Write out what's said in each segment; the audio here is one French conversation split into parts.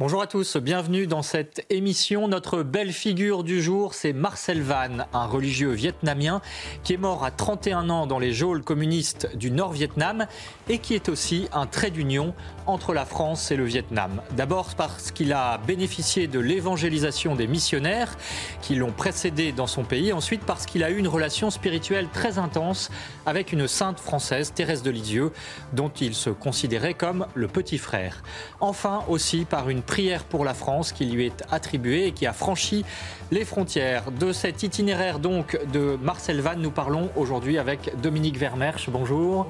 Bonjour à tous, bienvenue dans cette émission. Notre belle figure du jour, c'est Marcel Van, un religieux vietnamien qui est mort à 31 ans dans les geôles communistes du Nord-Vietnam et qui est aussi un trait d'union entre la France et le Vietnam. D'abord parce qu'il a bénéficié de l'évangélisation des missionnaires qui l'ont précédé dans son pays, ensuite parce qu'il a eu une relation spirituelle très intense avec une sainte française, Thérèse de Lisieux, dont il se considérait comme le petit frère. Enfin aussi par une prière pour la France qui lui est attribuée et qui a franchi les frontières. De cet itinéraire donc de Marcel Vannes, nous parlons aujourd'hui avec Dominique Vermersch. Bonjour.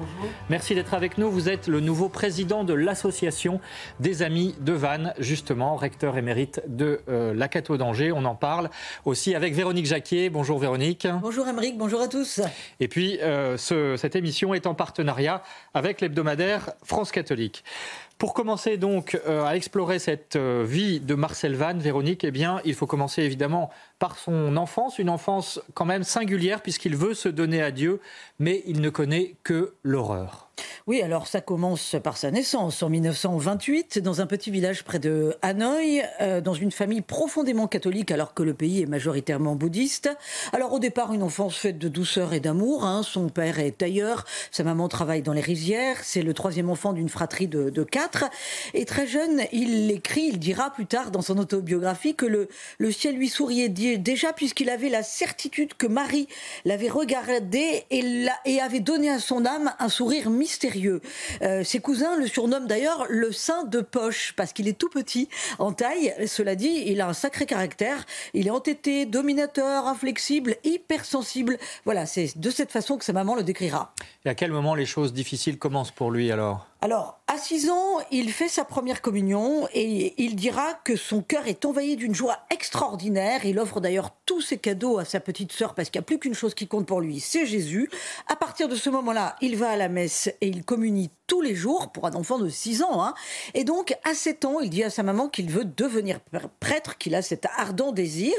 Merci d'être avec nous. Vous êtes le nouveau président de l'association des Amis de Vannes, justement, recteur émérite de euh, la Cato d'Angers. On en parle aussi avec Véronique Jacquier. Bonjour Véronique. Bonjour Émeric, bonjour à tous. Et puis, euh, ce, cette émission est en partenariat avec l'hebdomadaire France Catholique. Pour commencer donc euh, à explorer cette euh, vie de Marcel Vannes, Véronique, eh bien, il faut commencer évidemment par son enfance, une enfance quand même singulière puisqu'il veut se donner à Dieu, mais il ne connaît que l'horreur. Oui, alors ça commence par sa naissance en 1928 dans un petit village près de Hanoï, euh, dans une famille profondément catholique alors que le pays est majoritairement bouddhiste. Alors au départ, une enfance faite de douceur et d'amour. Hein. Son père est tailleur, sa maman travaille dans les rizières. C'est le troisième enfant d'une fratrie de, quatre. Et très jeune, il écrit, il dira plus tard dans son autobiographie que le, ciel lui souriait déjà puisqu'il avait la certitude que Marie l'avait regardé et, avait donné à son âme un sourire mystérieux. Euh, ses cousins le surnomment d'ailleurs le saint de poche parce qu'il est tout petit en taille. Cela dit, il a un sacré caractère. Il est entêté, dominateur, inflexible, hypersensible. Voilà, c'est de cette façon que sa maman le décrira. Et à quel moment les choses difficiles commencent pour lui alors? Alors, à 6 ans, il fait sa première communion et il dira que son cœur est envahi d'une joie extraordinaire. Il offre d'ailleurs tous ses cadeaux à sa petite sœur parce qu'il n'y a plus qu'une chose qui compte pour lui, c'est Jésus. À partir de ce moment-là, il va à la messe et il communie tous les jours pour un enfant de 6 ans. Hein. Et donc, à 7 ans, il dit à sa maman qu'il veut devenir prêtre, qu'il a cet ardent désir.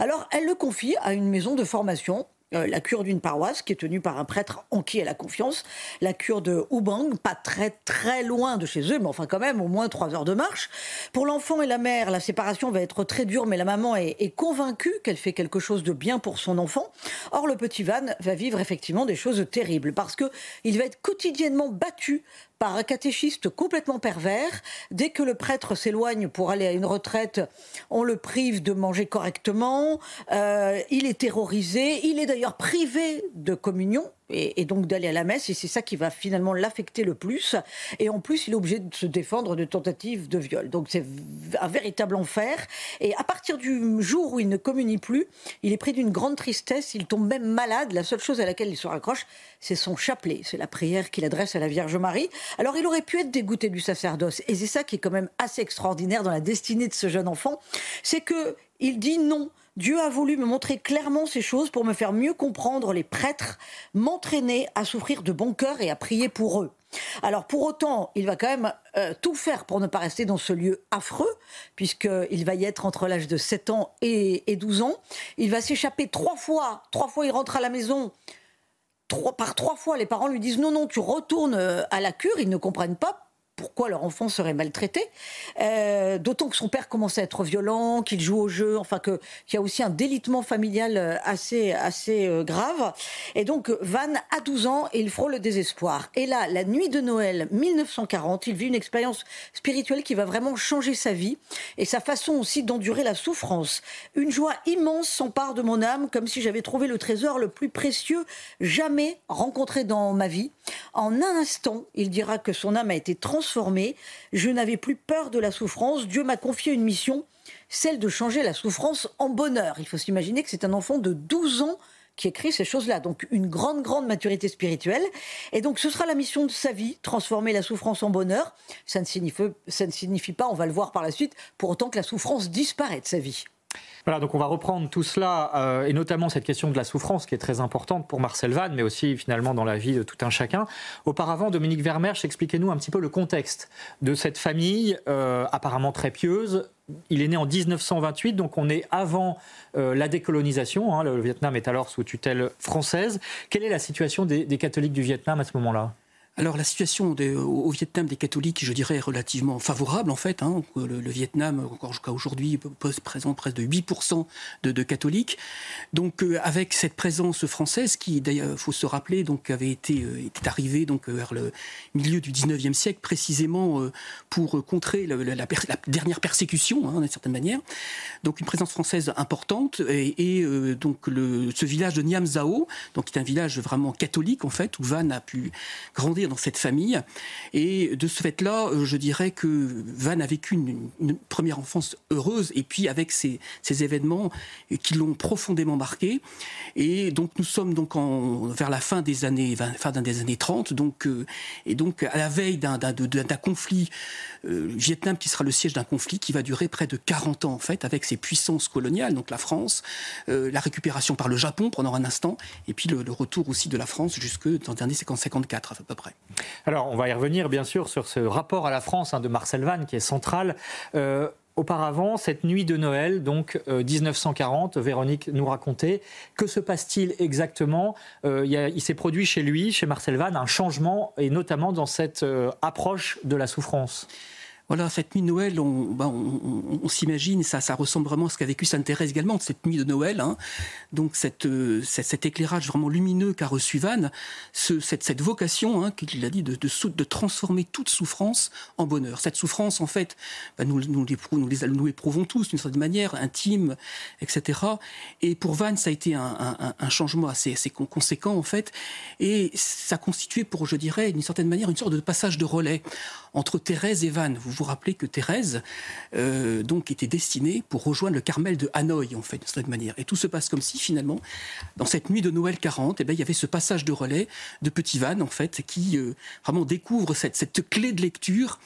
Alors, elle le confie à une maison de formation euh, la cure d'une paroisse qui est tenue par un prêtre en qui elle a confiance, la cure de Hubang, pas très très loin de chez eux, mais enfin quand même au moins trois heures de marche. Pour l'enfant et la mère, la séparation va être très dure, mais la maman est, est convaincue qu'elle fait quelque chose de bien pour son enfant. Or, le petit Van va vivre effectivement des choses terribles parce que il va être quotidiennement battu par un catéchiste complètement pervers. Dès que le prêtre s'éloigne pour aller à une retraite, on le prive de manger correctement. Euh, il est terrorisé. Il est d'ailleurs privé de communion et, donc d'aller à la messe, et c'est ça qui va finalement l'affecter le plus. Et en plus, il est obligé de se défendre de tentatives de viol. Donc c'est un véritable enfer. Et à partir du jour où il ne communie plus, il est pris d'une grande tristesse, il tombe même malade. La seule chose à laquelle il se raccroche, c'est son chapelet, c'est la prière qu'il adresse à la Vierge Marie. Alors il aurait pu être dégoûté du sacerdoce, et c'est ça qui est quand même assez extraordinaire dans la destinée de ce jeune enfant, c'est que il dit non. Dieu a voulu me montrer clairement ces choses pour me faire mieux comprendre les prêtres, m'entraîner à souffrir de bon cœur et à prier pour eux. Alors pour autant, il va quand même euh, tout faire pour ne pas rester dans ce lieu affreux, puisqu'il va y être entre l'âge de 7 ans et, et 12 ans. Il va s'échapper trois fois. Trois fois, il rentre à la maison. Par trois fois, les parents lui disent non, non, tu retournes euh, à la cure. Ils ne comprennent pas pourquoi leur enfant serait maltraité. Euh, D'autant que son père commence à être violent, qu'il joue au jeu, enfin qu'il y a aussi un délitement familial euh, assez, assez euh, grave. Et donc Van a 12 ans et il frôle le désespoir. Et là, la nuit de Noël 1940, il vit une expérience spirituelle qui va vraiment changer sa vie et sa façon aussi d'endurer la souffrance. Une joie immense s'empare de mon âme comme si j'avais trouvé le trésor le plus précieux jamais rencontré dans ma vie. En un instant, il dira que son âme a été transformée transformé. Je n'avais plus peur de la souffrance. Dieu m'a confié une mission, celle de changer la souffrance en bonheur. Il faut s'imaginer que c'est un enfant de 12 ans qui écrit ces choses-là. Donc une grande, grande maturité spirituelle. Et donc ce sera la mission de sa vie, transformer la souffrance en bonheur. Ça ne signifie, ça ne signifie pas, on va le voir par la suite, pour autant que la souffrance disparaît de sa vie. Voilà, donc on va reprendre tout cela, euh, et notamment cette question de la souffrance qui est très importante pour Marcel Vann, mais aussi finalement dans la vie de tout un chacun. Auparavant, Dominique Vermersch, expliquez-nous un petit peu le contexte de cette famille, euh, apparemment très pieuse. Il est né en 1928, donc on est avant euh, la décolonisation. Hein. le Vietnam est alors sous tutelle française. Quelle est la situation des catholiques du Vietnam à ce moment-là? Alors la situation au, Vietnam des catholiques, je dirais, est relativement favorable en fait. Hein. Le, Vietnam, encore jusqu'à aujourd'hui, présente près de 8% de, catholiques. Donc euh, avec cette présence française qui, d'ailleurs, faut se rappeler, donc avait été euh, était arrivée donc vers le milieu du 19e siècle, précisément euh, pour contrer la, dernière persécution, hein, d'une certaine manière. Donc une présence française importante et, donc ce village de Niam Zao, donc qui est un village vraiment catholique en fait, où Van a pu grandir dans cette famille. Et de ce fait-là, euh, je dirais que Van a vécu une, première enfance heureuse, et puis avec ces, événements qui l'ont profondément marqué. Et donc nous sommes donc en, vers la fin des années, fin des années 30, donc, euh, et donc à la veille d'un conflit euh, Vietnam qui sera le siège d'un conflit qui va durer près de 40 ans en fait, avec ses puissances coloniales, donc la France, la récupération par le Japon pendant un instant, et puis le, retour aussi de la France jusque dans les années 54 à peu près. Alors, on va y revenir, bien sûr, sur ce rapport à la France hein, de Marcel Vann, qui est central. Euh, auparavant, cette nuit de Noël, donc 1940, euh, Véronique nous racontait, que se passe-t-il exactement euh, Il, s'est produit chez lui, chez Marcel Vann, un changement, et notamment dans cette approche de la souffrance. Voilà, cette nuit de Noël, on, bah, s'imagine, ça, ressemble vraiment à ce qu'a vécu Sainte Thérèse également, cette nuit de Noël. Hein. Donc euh, cet éclairage vraiment lumineux qu'a reçu Van, cette, vocation, hein, qu'il a dit, de, transformer toute souffrance en bonheur. Cette souffrance, en fait, bah, nous, nous, nous, l'éprouvons tous d'une certaine manière, intime, etc. Et pour Van, ça a été un, changement assez, assez, conséquent, en fait. Et ça constituait pour, je dirais, d'une certaine manière, une sorte de passage de relais entre Thérèse et Van. Vous vous rappelez que Thérèse, euh, donc, était destinée pour rejoindre le Carmel de Hanoï, en fait, de cette manière. Et tout se passe comme si, finalement, dans cette nuit de Noël 40, eh bien, il y avait ce passage de relais de Petit Van, en fait, qui euh, vraiment découvre cette, cette, clé de lecture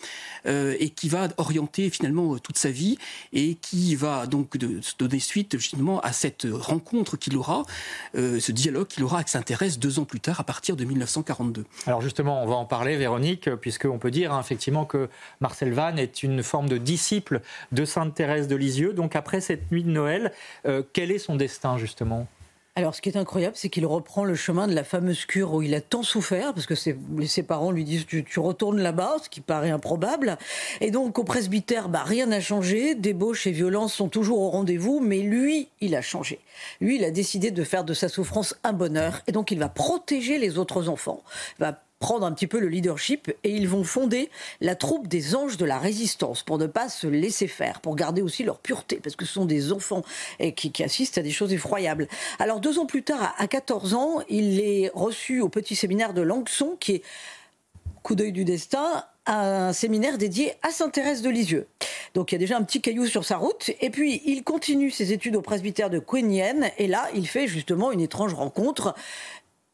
euh, et qui va orienter, finalement, toute sa vie et qui va donc de, donner suite, justement, à cette rencontre qu'il aura, ce dialogue qu'il aura avec Sainte-Thérèse deux ans plus tard, à partir de 1942. Alors, justement, on va en parler, Véronique, puisqu'on peut dire, hein, effectivement, que Marcel est une forme de disciple de Sainte Thérèse de Lisieux. Donc après cette nuit de Noël, euh, quel est son destin justement? Alors, ce qui est incroyable, c'est qu'il reprend le chemin de la fameuse cure où il a tant souffert, parce que ses, ses parents lui disent tu, retournes là-bas, ce qui paraît improbable. Et donc, au presbytère, bah, rien n'a changé. Débauche et violence sont toujours au rendez-vous, mais lui, il a changé. Lui, il a décidé de faire de sa souffrance un bonheur, et donc il va protéger les autres enfants, va prendre un petit peu le leadership et ils vont fonder la troupe des anges de la résistance pour ne pas se laisser faire, pour garder aussi leur pureté, parce que ce sont des enfants et qui, assistent à des choses effroyables. Alors deux ans plus tard, à 14 ans, il est reçu au petit séminaire de Langson, qui est, coup d'œil du destin, un séminaire dédié à Sainte-Thérèse de Lisieux. Donc il y a déjà un petit caillou sur sa route. Et puis il continue ses études au presbytère de Queen Et là, il fait justement une étrange rencontre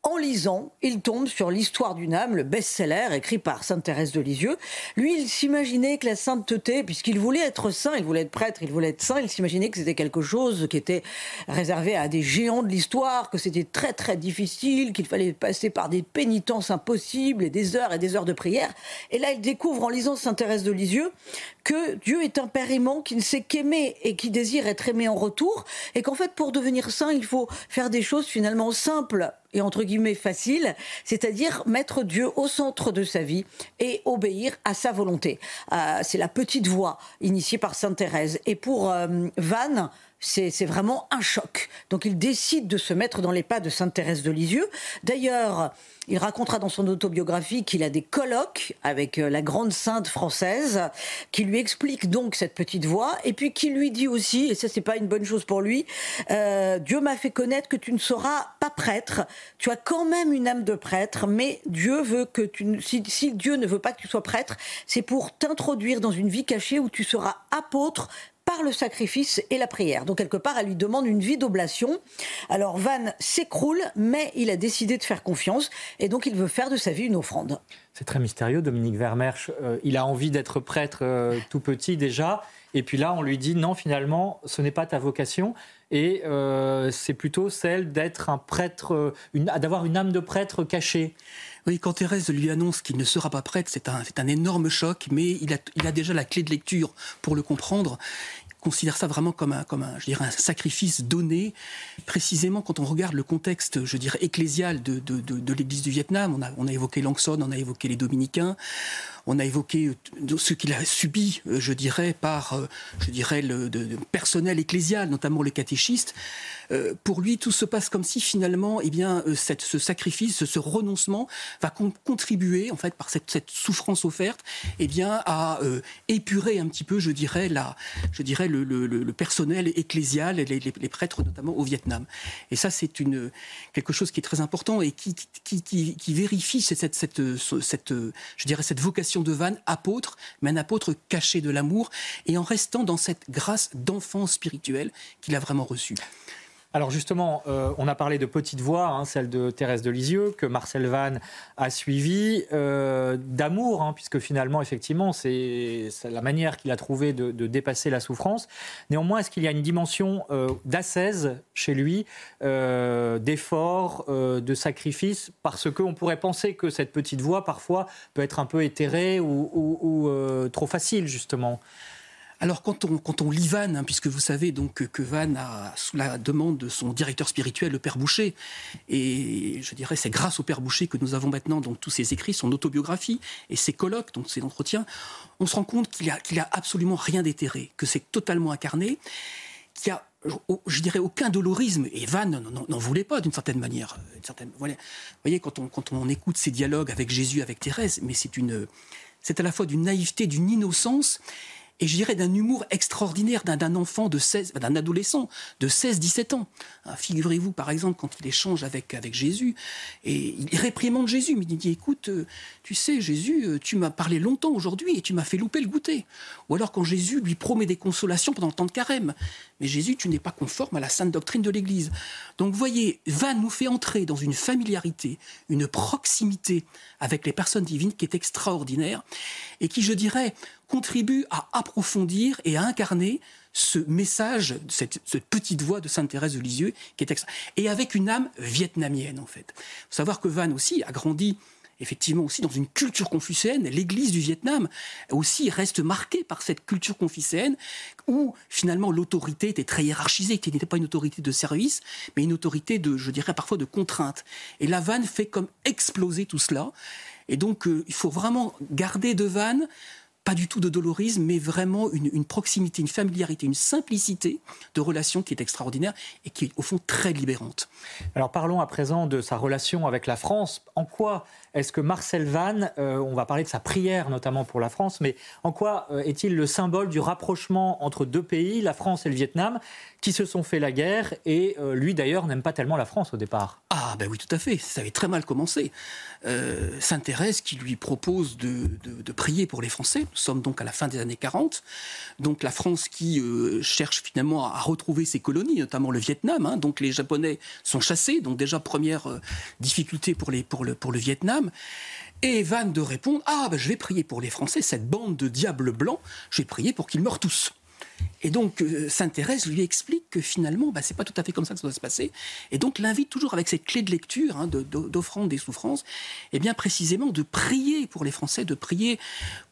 en lisant, il tombe sur l'histoire d'une âme, le best-seller écrit par Sainte Thérèse de Lisieux. Lui, il s'imaginait que la sainteté, puisqu'il voulait être saint, il voulait être prêtre, il voulait être saint, il s'imaginait que c'était quelque chose qui était réservé à des géants de l'histoire, que c'était très très difficile, qu'il fallait passer par des pénitences impossibles et des heures et des heures de prière. Et là, il découvre en lisant Sainte Thérèse de Lisieux que Dieu est un père aimant qui ne sait qu'aimer et qui désire être aimé en retour, et qu'en fait, pour devenir saint, il faut faire des choses finalement simples et entre guillemets facile, c'est-à-dire mettre Dieu au centre de sa vie et obéir à sa volonté. Euh, c'est la petite voie initiée par Sainte Thérèse. Et pour euh, Van, c'est vraiment un choc. Donc il décide de se mettre dans les pas de Sainte Thérèse de Lisieux. D'ailleurs, il racontera dans son autobiographie qu'il a des colloques avec euh, la grande sainte française qui lui explique donc cette petite voix et puis qui lui dit aussi, et ça c'est pas une bonne chose pour lui, euh, Dieu m'a fait connaître que tu ne seras pas prêtre, tu as quand même une âme de prêtre, mais Dieu veut que tu, si, si Dieu ne veut pas que tu sois prêtre, c'est pour t'introduire dans une vie cachée où tu seras apôtre par le sacrifice et la prière. Donc quelque part, elle lui demande une vie d'oblation. Alors Van s'écroule, mais il a décidé de faire confiance et donc il veut faire de sa vie une offrande. C'est très mystérieux, Dominique Vermersch. Euh, il a envie d'être prêtre euh, tout petit déjà. Et puis là, on lui dit non, finalement, ce n'est pas ta vocation. Et euh, c'est plutôt celle d'être un prêtre, d'avoir une âme de prêtre cachée. Oui, quand Thérèse lui annonce qu'il ne sera pas prêtre, c'est un, un, énorme choc, mais il a, il a déjà la clé de lecture pour le comprendre considère ça vraiment comme un, comme un, je dirais, un sacrifice donné. Précisément, quand on regarde le contexte, je dirais, ecclésial de, de, de, l'Église du Vietnam, on a, on a évoqué Langson, on a évoqué les Dominicains, on a évoqué euh, ce qu'il a subi, euh, je dirais, par, euh, je dirais, le personnel ecclésial, notamment les catéchistes. Pour lui, tout se passe comme si finalement, eh bien, ce sacrifice, ce renoncement, va contribuer, en fait, par cette, souffrance offerte, eh bien, à épurer un petit peu, je dirais, la, je dirais, le, personnel ecclésial, les, les, prêtres notamment au Vietnam. Et ça, c'est quelque chose qui est très important et qui, vérifie cette, je dirais, cette vocation de Vannes, apôtre, mais un apôtre caché de l'amour, et en restant dans cette grâce d'enfant spirituel qu'il a vraiment reçue. Alors justement, euh, on a parlé de Petite Voix, hein, celle de Thérèse de Lisieux, que Marcel Vannes a suivi, euh, d'amour, hein, puisque finalement, effectivement, c'est la manière qu'il a trouvé de, dépasser la souffrance. Néanmoins, est-ce qu'il y a une dimension euh, d'ascèse chez lui, d'effort, de sacrifice, parce qu'on pourrait penser que cette Petite Voix, parfois, peut être un peu éthérée ou trop facile, justement alors quand on, lit Van, hein, puisque vous savez donc que Van a, sous la demande de son directeur spirituel, le Père Boucher, et je dirais c'est grâce au Père Boucher que nous avons maintenant donc tous ses écrits, son autobiographie et ses colloques, donc ses entretiens, on se rend compte qu'il a, a absolument rien d'éthéré, que c'est totalement incarné, qu'il y a je dirais aucun dolorisme, et Van n'en voulait pas d'une certaine manière. Une certaine, voilà. Vous voyez, quand on, écoute ces dialogues avec Jésus, avec Thérèse, mais c'est à la fois d'une naïveté, d'une innocence, et je dirais d'un humour extraordinaire d'un enfant de 16, d'un adolescent de 16-17 ans. Hein, figurez-vous, par exemple, quand il échange avec, avec Jésus, et il réprimande Jésus, mais il dit, écoute, euh, tu sais, Jésus, euh, tu m'as parlé longtemps aujourd'hui et tu m'as fait louper le goûter. Ou alors quand Jésus lui promet des consolations pendant le temps de carême, mais Jésus, tu n'es pas conforme à la sainte doctrine de l'Église. Donc voyez, va nous fait entrer dans une familiarité, une proximité avec les personnes divines qui est extraordinaire, et qui, je dirais, contribue à approfondir et à incarner ce message, cette, petite voix de Sainte Thérèse de Lisieux, qui est extra... et avec une âme vietnamienne en fait. Faut savoir que Van aussi a grandi effectivement aussi dans une culture confucéenne. L'Église du Vietnam aussi reste marquée par cette culture confucéenne où finalement l'autorité était très hiérarchisée, qui n'était pas une autorité de service, mais une autorité de, je dirais parfois de contrainte. Et la Vanne fait comme exploser tout cela. Et donc euh, il faut vraiment garder de Vanne pas du tout de dolorisme, mais vraiment une, proximité, une familiarité, une simplicité de relation qui est extraordinaire et qui est au fond très libérante. Alors parlons à présent de sa relation avec la France. En quoi est-ce que Marcel Vannes, euh, on va parler de sa prière notamment pour la France, mais en quoi euh, est-il le symbole du rapprochement entre deux pays, la France et le Vietnam, qui se sont fait la guerre et euh, lui d'ailleurs n'aime pas tellement la France au départ? Ah ben oui tout à fait, ça avait très mal commencé. Sainte Thérèse qui lui propose de, prier pour les Français, nous sommes donc à la fin des années 40, donc la France qui cherche finalement à retrouver ses colonies, notamment le Vietnam, hein. donc les Japonais sont chassés, donc déjà première difficulté pour, le Vietnam. Et Van de répondre Ah, ben, je vais prier pour les Français, cette bande de diables blancs, je vais prier pour qu'ils meurent tous. Et donc, euh, Sainte Thérèse lui explique que finalement, bah, c'est pas tout à fait comme ça que ça doit se passer. Et donc, l'invite toujours avec cette clé de lecture, hein, d'offrande des souffrances, et eh bien précisément de prier pour les Français, de prier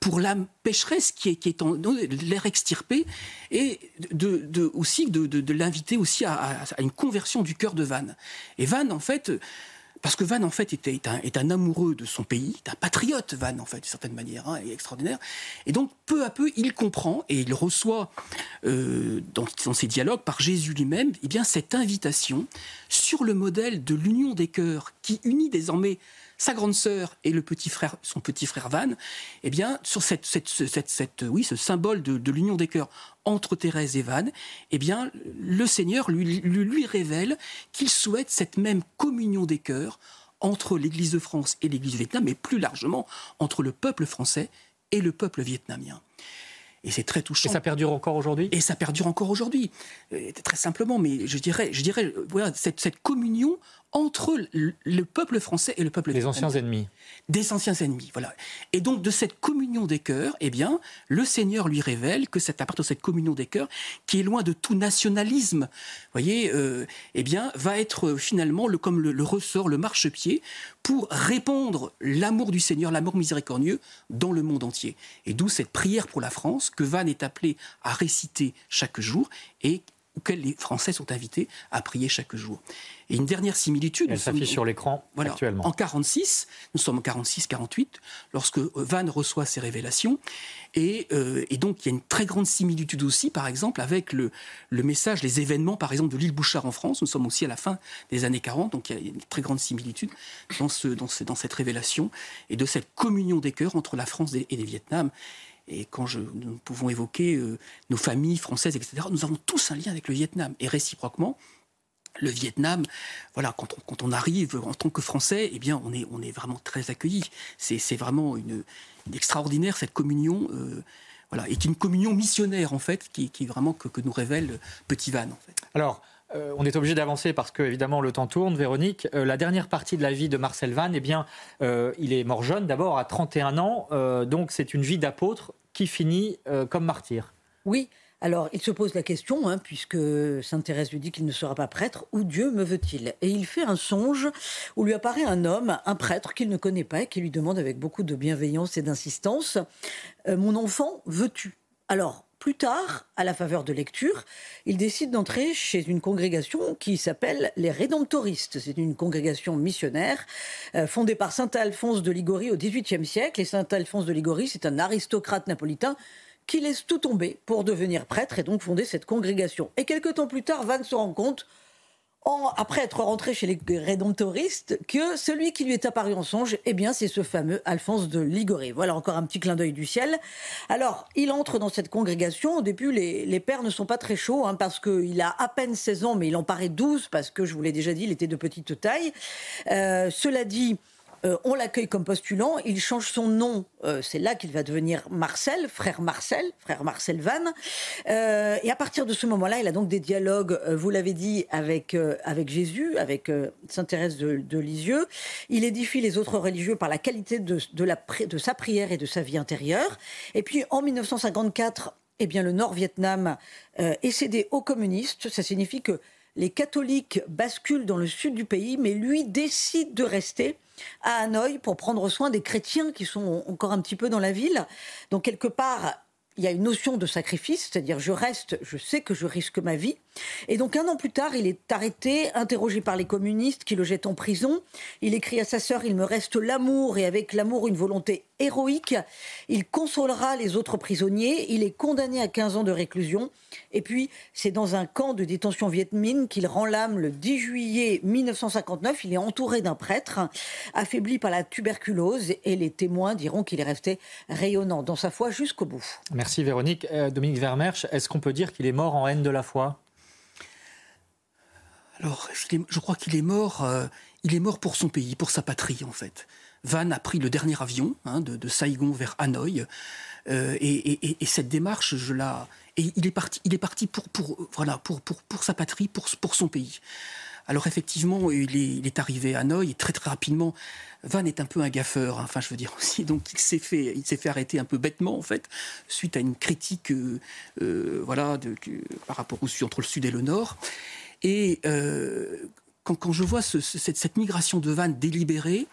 pour l'âme pécheresse qui est, qui est en l'air extirpé, et de, aussi de, l'inviter aussi à, à, une conversion du cœur de Van. Et Van, en fait, parce que Van, en fait, était, est, un, un amoureux de son pays, est un patriote, Van, en fait, d'une certaine manière, hein, extraordinaire. Et donc, peu à peu, il comprend et il reçoit euh, dans, dans, ses dialogues par Jésus lui-même eh bien, cette invitation sur le modèle de l'union des cœurs qui unit désormais sa grande sœur et le petit frère, son petit frère Van, eh bien, sur cette, cette, cette, oui, ce symbole de, de l'union des cœurs entre Thérèse et Van, eh bien, le Seigneur lui, lui, lui révèle qu'il souhaite cette même communion des cœurs entre l'Église de France et l'Église du Vietnam, mais plus largement entre le peuple français et le peuple vietnamien. Et c'est très touchant. Et ça perdure encore aujourd'hui? Et ça perdure encore aujourd'hui. Très simplement, mais je dirais, je dirais voilà, cette, cette communion entre le peuple français et le peuple des anciens ennemis. Des anciens ennemis, voilà. Et donc de cette communion des cœurs, eh bien, le Seigneur lui révèle que c'est à partir de cette communion des cœurs, qui est loin de tout nationalisme, voyez, euh, eh bien, va être finalement le, comme le, ressort, le marchepied pour répandre l'amour du Seigneur, l'amour miséricordieux dans le monde entier. Et d'où cette prière pour la France que Van est appelé à réciter chaque jour et auquel les Français sont invités à prier chaque jour. Et une dernière similitude. Elle s'affiche sur l'écran actuellement. En 46, nous sommes en 46-48, lorsque Van reçoit ses révélations. Euh, et, donc, il y a une très grande similitude aussi, par exemple, avec le, le message, les événements, par exemple, de l'île Bouchard en France. Nous sommes aussi à la fin des années 40, donc il y a une très grande similitude dans, ce, dans, ce, dans cette révélation et de cette communion des cœurs entre la France et le Vietnam. Et quand nous pouvons évoquer euh, nos familles françaises, etc., nous avons tous un lien avec le Vietnam. Et réciproquement, le Vietnam, voilà, quand on, arrive en tant que Français, eh bien, on est, vraiment très accueillis. C'est vraiment une, extraordinaire cette communion. Euh, voilà, et une communion missionnaire en fait, qui, vraiment que, nous révèle Petit Van. Alors, euh, on est obligé d'avancer parce que évidemment le temps tourne. Véronique, la dernière partie de la vie de Marcel Van, eh bien, il est mort jeune, d'abord à 31 ans, donc c'est une vie d'apôtre qui finit comme martyr. Oui, alors, il se pose la question, hein, puisque Sainte Thérèse lui dit qu'il ne sera pas prêtre, où Dieu me veut-il? Et il fait un songe où lui apparaît un homme, un prêtre qu'il ne connaît pas, et qui lui demande avec beaucoup de bienveillance et d'insistance euh, Mon enfant, veux-tu? Alors, plus tard, à la faveur de lecture, il décide d'entrer chez une congrégation qui s'appelle les Rédemptoristes. C'est une congrégation missionnaire euh, fondée par saint Alphonse de Ligorie au XVIIIe siècle. Et saint Alphonse de Ligorie, c'est un aristocrate napolitain qui laisse tout tomber pour devenir prêtre et donc fonder cette congrégation. Et quelques temps plus tard, Van se rend compte, après être rentré chez les rédemptoristes, que celui qui lui est apparu en songe, eh bien, c'est ce fameux Alphonse de Ligoré. Voilà encore un petit clin d'œil du ciel. Alors, il entre dans cette congrégation. Au début, les, pères ne sont pas très chauds, hein, parce qu'il a à peine 16 ans, mais il en paraît 12, parce que, je vous l'ai déjà dit, il était de petite taille. Euh, cela dit, euh, on l'accueille comme postulant, il change son nom, euh, c'est là qu'il va devenir Marcel, frère Marcel, frère Marcel Van. Euh, et à partir de ce moment-là, il a donc des dialogues, vous l'avez dit, avec, avec Jésus, avec Sainte Thérèse de, Lisieux. Il édifie les autres religieux par la qualité de, la, de sa prière et de sa vie intérieure. Et puis en 1954, eh bien, le Nord-Vietnam est cédé aux communistes. Ça signifie que les catholiques basculent dans le sud du pays, mais lui décide de rester à Hanoï pour prendre soin des chrétiens qui sont encore un petit peu dans la ville. Donc quelque part, il y a une notion de sacrifice, c'est-à-dire je reste, je sais que je risque ma vie. Et donc un an plus tard, il est arrêté, interrogé par les communistes qui le jettent en prison. Il écrit à sa sœur, il me reste l'amour et avec l'amour une volonté héroïque. Il consolera les autres prisonniers. Il est condamné à 15 ans de réclusion. Et puis c'est dans un camp de détention Viet Minh qu'il rend l'âme le 10 juillet 1959. Il est entouré d'un prêtre, affaibli par la tuberculose et les témoins diront qu'il est resté rayonnant dans sa foi jusqu'au bout. Merci Véronique. Euh, Dominique Vermersch, est-ce qu'on peut dire qu'il est mort en haine de la foi? Alors, je crois qu'il est mort. Euh, il est mort pour son pays, pour sa patrie en fait. Van a pris le dernier avion hein, de, Saigon vers Hanoï, euh, et, cette démarche, je la, et il est parti, il est parti pour, voilà, pour, sa patrie, pour, son pays. Alors effectivement, il est, arrivé à Hanoï et très rapidement, Van est un peu un gaffeur, hein, enfin je veux dire aussi, donc il s'est fait, il s'est fait arrêter un peu bêtement en fait, suite à une critique, euh, voilà, de, par rapport au entre le sud et le nord. Et euh, quand, je vois cette, migration de Van délibérée,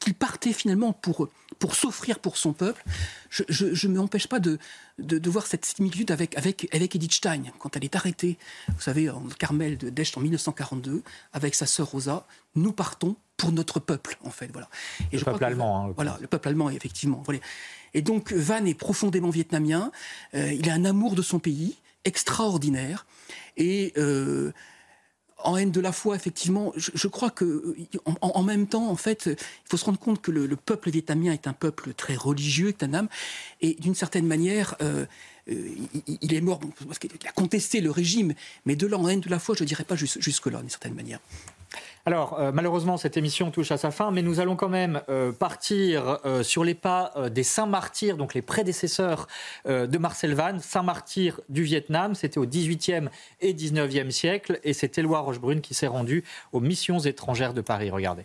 qu'il partait finalement pour, pour s'offrir pour son peuple, je ne m'empêche pas de, de, voir cette similitude avec, avec, avec Edith Stein, quand elle est arrêtée, vous savez, en Carmel de d'Echt en 1942, avec sa sœur Rosa, nous partons pour notre peuple, en fait. Voilà. Et le peuple allemand. Hein, voilà, le peuple allemand, effectivement. Voilà. Et donc, Van est profondément vietnamien, euh, il a un amour de son pays extraordinaire, et... Euh, en haine de la foi, effectivement, je, crois que en, même temps, en fait, il faut se rendre compte que le, peuple vietnamien est un peuple très religieux, et d'une certaine manière, euh, euh, il, est mort parce qu'il a contesté le régime, mais de là en haine de la foi, je ne dirais pas jusque-là, d'une certaine manière. Alors, euh, malheureusement, cette émission touche à sa fin, mais nous allons quand même euh, partir euh, sur les pas des saints martyrs, donc les prédécesseurs de Marcel Vannes, saint martyrs du Vietnam. C'était au XVIIIe et XIXe siècle, et c'est Éloi Rochebrune qui s'est rendu aux missions étrangères de Paris. Regardez.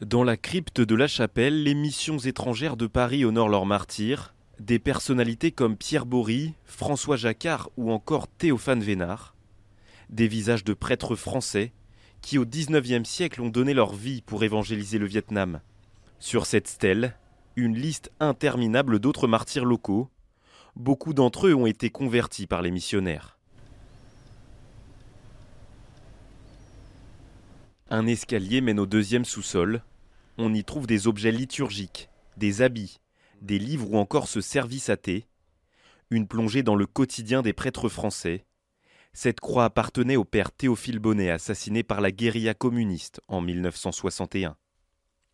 Dans la crypte de la chapelle, les missions étrangères de Paris honorent leurs martyrs. Des personnalités comme Pierre Bory, François Jacquard ou encore Théophane Vénard. Des visages de prêtres français qui au XIXe siècle ont donné leur vie pour évangéliser le Vietnam. Sur cette stèle, une liste interminable d'autres martyrs locaux. Beaucoup d'entre eux ont été convertis par les missionnaires. Un escalier mène au deuxième sous-sol. On y trouve des objets liturgiques, des habits, des livres ou encore ce service à thé. Une plongée dans le quotidien des prêtres français, cette croix appartenait au père Théophile Bonnet, assassiné par la guérilla communiste en 1961.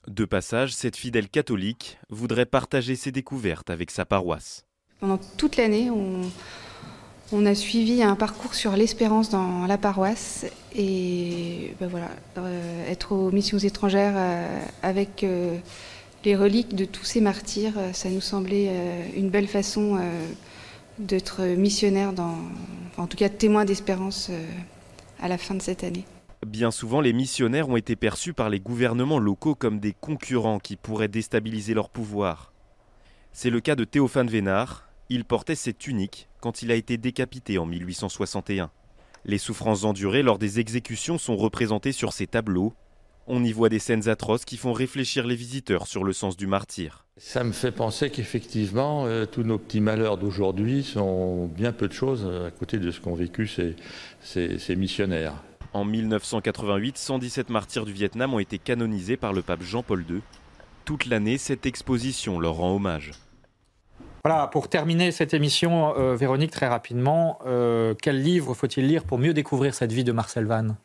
De passage, cette fidèle catholique voudrait partager ses découvertes avec sa paroisse. Pendant toute l'année, on, a suivi un parcours sur l'espérance dans la paroisse et ben voilà, euh, être aux missions étrangères euh, avec euh, les reliques de tous ces martyrs, ça nous semblait une belle façon d'être missionnaire, dans, en tout cas témoin d'espérance euh, à la fin de cette année. Bien souvent, les missionnaires ont été perçus par les gouvernements locaux comme des concurrents qui pourraient déstabiliser leur pouvoir. C'est le cas de Théophane Vénard. Il portait cette tunique quand il a été décapité en 1861. Les souffrances endurées lors des exécutions sont représentées sur ces tableaux. On y voit des scènes atroces qui font réfléchir les visiteurs sur le sens du martyr. Ça me fait penser qu'effectivement, euh, tous nos petits malheurs d'aujourd'hui sont bien peu de choses à côté de ce qu'ont vécu ces, ces, missionnaires. En 1988, 117 martyrs du Vietnam ont été canonisés par le pape Jean-Paul II. Toute l'année, cette exposition leur rend hommage. Voilà, pour terminer cette émission, euh, Véronique, très rapidement, euh, quel livre faut-il lire pour mieux découvrir cette vie de Marcel Vannes?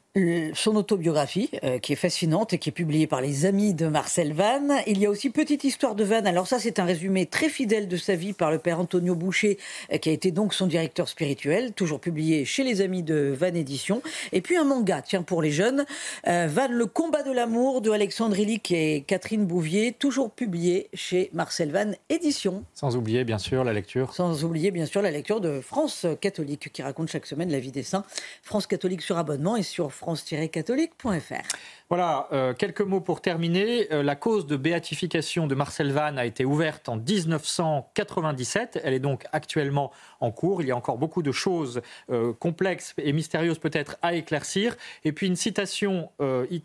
Son autobiographie, euh, qui est fascinante et qui est publiée par les amis de Marcel Vannes. Il y a aussi Petite histoire de Vannes. Alors ça, c'est un résumé très fidèle de sa vie par le père Antonio Boucher, euh, qui a été donc son directeur spirituel, toujours publié chez les amis de Vannes Édition. Et puis un manga, tiens, pour les jeunes, Vannes, le combat de l'amour de Alexandre Illich et Catherine Bouvier, toujours publié chez Marcel Vannes Édition. Sans oublier, bien sûr, la lecture. Sans oublier, bien sûr, la lecture de France catholique, qui raconte chaque semaine la vie des saints. France catholique sur abonnement et sur france-catholique.fr. Voilà, euh, quelques mots pour terminer. Euh, la cause de béatification de Marcel Vannes a été ouverte en 1997. Elle est donc actuellement en cours. Il y a encore beaucoup de choses euh, complexes et mystérieuses peut-être à éclaircir. Et puis une citation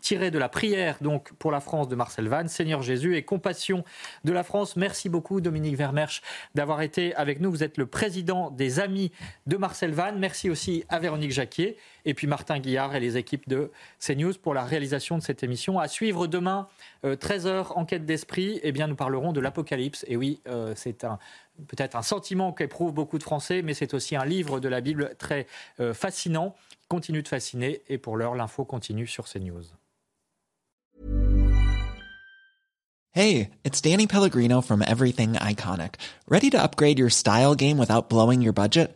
tirée de la prière donc pour la France de Marcel Vannes, Seigneur Jésus et compassion de la France. Merci beaucoup Dominique Vermersch d'avoir été avec nous. Vous êtes le président des Amis de Marcel Vannes. Merci aussi à Véronique Jacquier et puis Martin Guillard et les équipes de CNews pour la réalisation de cette émission. À suivre demain, 13h, euh, enquête d'esprit, eh bien, nous parlerons de l'Apocalypse. Et oui, euh, c'est un, peut-être un sentiment qu'éprouvent beaucoup de Français, mais c'est aussi un livre de la Bible très euh, fascinant, continue de fasciner. Et pour l'heure, l'info continue sur CNews. Hey, it's Danny Pellegrino from Everything Iconic. Ready to upgrade your style game without blowing your budget?